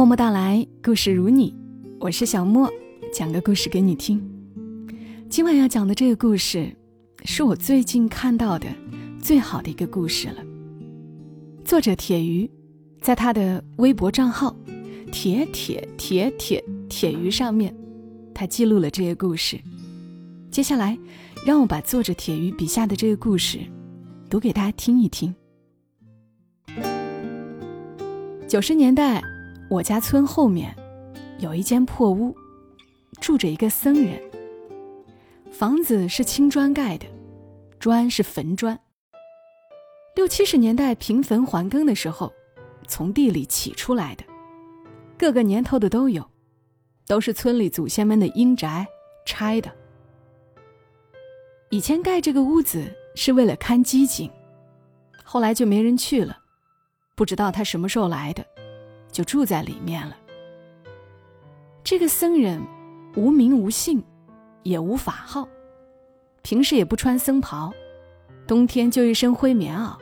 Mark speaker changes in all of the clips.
Speaker 1: 默默到来，故事如你，我是小莫，讲个故事给你听。今晚要讲的这个故事，是我最近看到的最好的一个故事了。作者铁鱼，在他的微博账号“铁铁铁铁铁鱼”上面，他记录了这个故事。接下来，让我把作者铁鱼笔下的这个故事读给大家听一听。九十年代。我家村后面有一间破屋，住着一个僧人。房子是青砖盖的，砖是坟砖。六七十年代平坟还耕的时候，从地里起出来的，各个年头的都有，都是村里祖先们的阴宅拆的。以前盖这个屋子是为了看机井，后来就没人去了，不知道他什么时候来的。就住在里面了。这个僧人无名无姓，也无法号，平时也不穿僧袍，冬天就一身灰棉袄，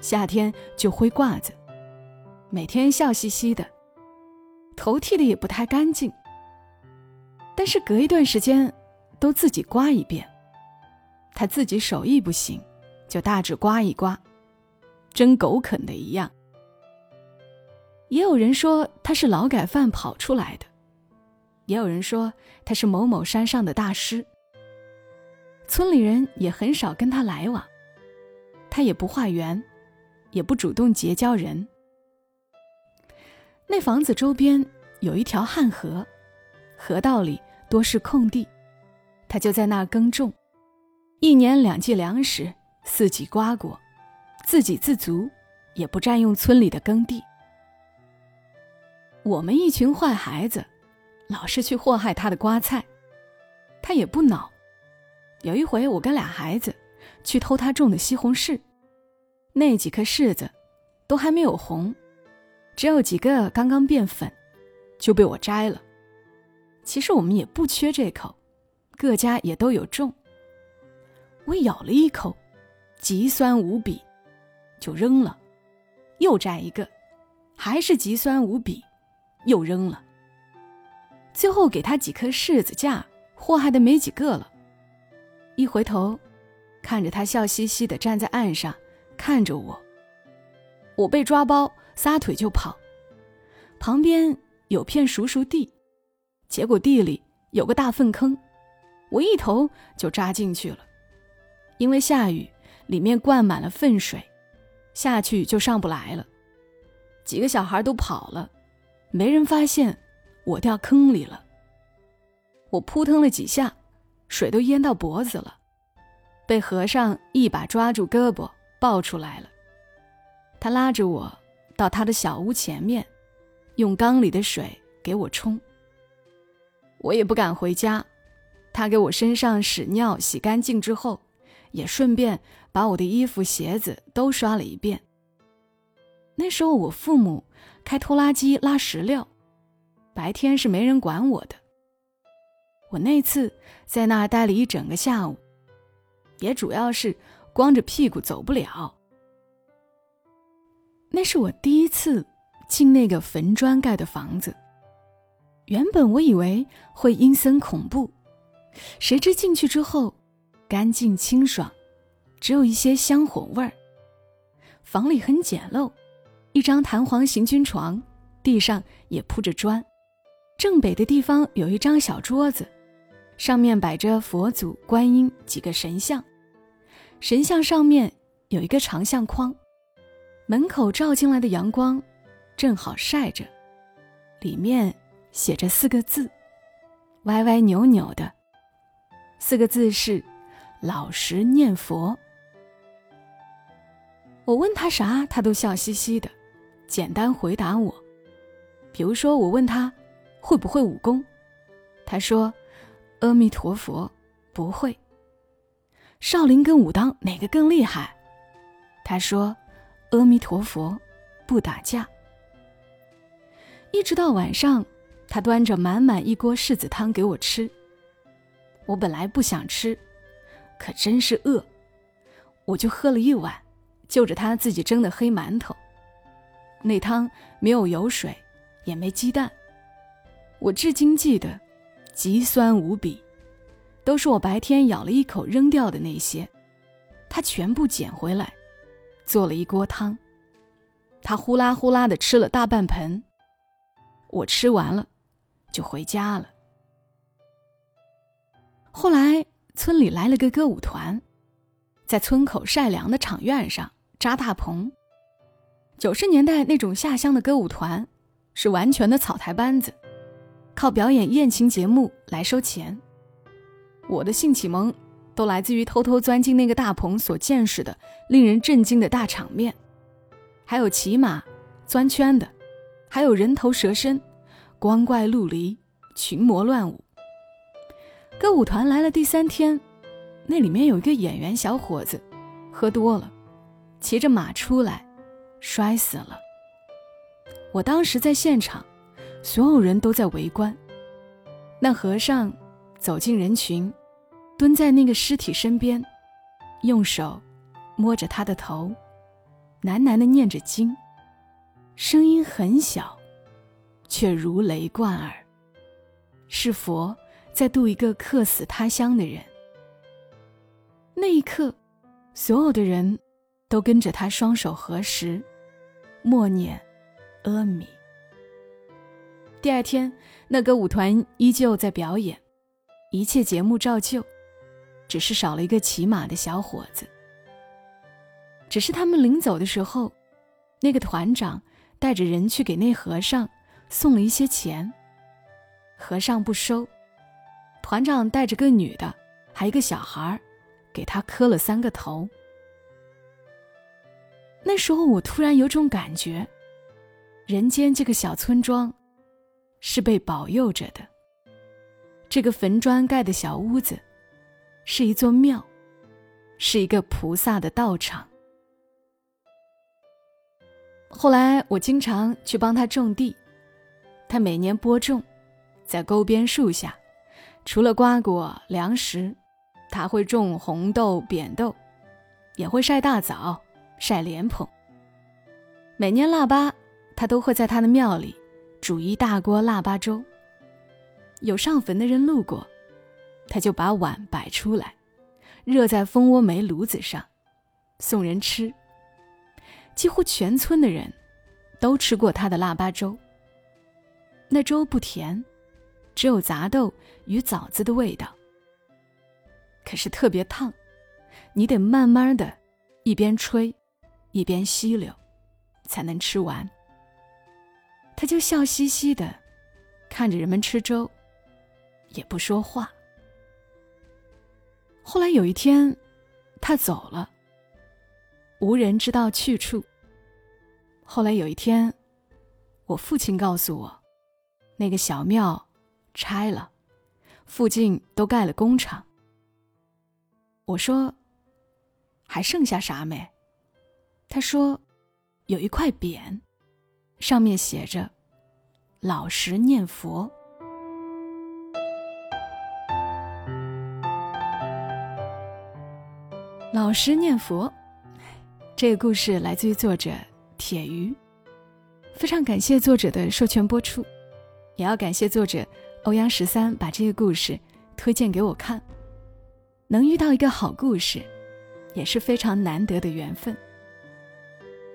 Speaker 1: 夏天就灰褂子，每天笑嘻嘻的，头剃的也不太干净，但是隔一段时间都自己刮一遍。他自己手艺不行，就大致刮一刮，真狗啃的一样。也有人说他是劳改犯跑出来的，也有人说他是某某山上的大师。村里人也很少跟他来往，他也不化缘，也不主动结交人。那房子周边有一条旱河，河道里多是空地，他就在那儿耕种，一年两季粮食，四季瓜果，自给自足，也不占用村里的耕地。我们一群坏孩子，老是去祸害他的瓜菜，他也不恼。有一回，我跟俩孩子去偷他种的西红柿，那几颗柿子都还没有红，只有几个刚刚变粉，就被我摘了。其实我们也不缺这口，各家也都有种。我咬了一口，极酸无比，就扔了。又摘一个，还是极酸无比。又扔了。最后给他几颗柿子架，祸害的没几个了。一回头，看着他笑嘻嘻的站在岸上，看着我。我被抓包，撒腿就跑。旁边有片熟熟地，结果地里有个大粪坑，我一头就扎进去了。因为下雨，里面灌满了粪水，下去就上不来了。几个小孩都跑了。没人发现我掉坑里了。我扑腾了几下，水都淹到脖子了，被和尚一把抓住胳膊抱出来了。他拉着我到他的小屋前面，用缸里的水给我冲。我也不敢回家，他给我身上屎尿洗干净之后，也顺便把我的衣服鞋子都刷了一遍。那时候我父母。开拖拉机拉石料，白天是没人管我的。我那次在那待了一整个下午，也主要是光着屁股走不了。那是我第一次进那个坟砖盖的房子，原本我以为会阴森恐怖，谁知进去之后干净清爽，只有一些香火味儿。房里很简陋。一张弹簧行军床，地上也铺着砖。正北的地方有一张小桌子，上面摆着佛祖、观音几个神像。神像上面有一个长相框，门口照进来的阳光正好晒着，里面写着四个字，歪歪扭扭的。四个字是“老实念佛”。我问他啥，他都笑嘻嘻的。简单回答我，比如说我问他会不会武功，他说：“阿弥陀佛，不会。”少林跟武当哪个更厉害？他说：“阿弥陀佛，不打架。”一直到晚上，他端着满满一锅柿子汤给我吃。我本来不想吃，可真是饿，我就喝了一碗，就着他自己蒸的黑馒头。那汤没有油水，也没鸡蛋。我至今记得，极酸无比，都是我白天咬了一口扔掉的那些，他全部捡回来，做了一锅汤。他呼啦呼啦的吃了大半盆，我吃完了，就回家了。后来村里来了个歌舞团，在村口晒粮的场院上扎大棚。九十年代那种下乡的歌舞团，是完全的草台班子。靠表演艳情节目来收钱。我的性启蒙都来自于偷偷钻进那个大棚所见识的令人震惊的大场面，还有骑马、钻圈的，还有人头蛇身、光怪陆离、群魔乱舞。歌舞团来了第三天，那里面有一个演员小伙子，喝多了，骑着马出来，摔死了。我当时在现场。所有人都在围观。那和尚走进人群，蹲在那个尸体身边，用手摸着他的头，喃喃地念着经，声音很小，却如雷贯耳。是佛在度一个客死他乡的人。那一刻，所有的人都跟着他双手合十，默念阿弥。第二天，那个舞团依旧在表演，一切节目照旧，只是少了一个骑马的小伙子。只是他们临走的时候，那个团长带着人去给那和尚送了一些钱，和尚不收，团长带着个女的，还一个小孩给他磕了三个头。那时候我突然有种感觉，人间这个小村庄。是被保佑着的。这个坟砖盖的小屋子，是一座庙，是一个菩萨的道场。后来我经常去帮他种地，他每年播种，在沟边树下，除了瓜果粮食，他会种红豆、扁豆，也会晒大枣、晒莲蓬。每年腊八，他都会在他的庙里。煮一大锅腊八粥。有上坟的人路过，他就把碗摆出来，热在蜂窝煤炉子上，送人吃。几乎全村的人都吃过他的腊八粥。那粥不甜，只有杂豆与枣子的味道。可是特别烫，你得慢慢的，一边吹，一边吸溜，才能吃完。他就笑嘻嘻的，看着人们吃粥，也不说话。后来有一天，他走了，无人知道去处。后来有一天，我父亲告诉我，那个小庙拆了，附近都盖了工厂。我说：“还剩下啥没？”他说：“有一块匾。”上面写着：“老实念佛。”老实念佛，这个故事来自于作者铁鱼。非常感谢作者的授权播出，也要感谢作者欧阳十三把这个故事推荐给我看。能遇到一个好故事，也是非常难得的缘分。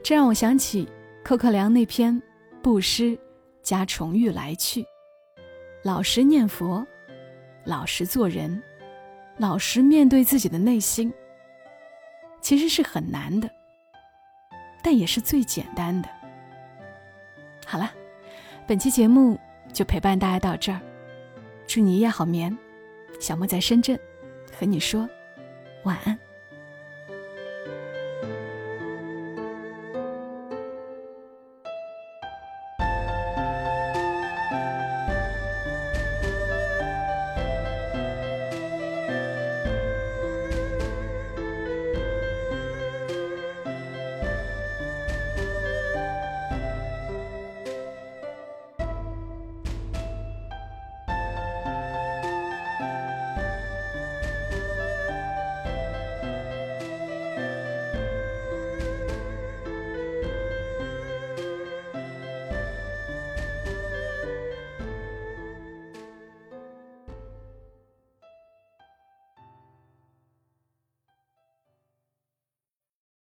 Speaker 1: 这让我想起。寇克良那篇布施加重欲来去，老实念佛，老实做人，老实面对自己的内心，其实是很难的，但也是最简单的。好了，本期节目就陪伴大家到这儿，祝你一夜好眠。小莫在深圳，和你说晚安。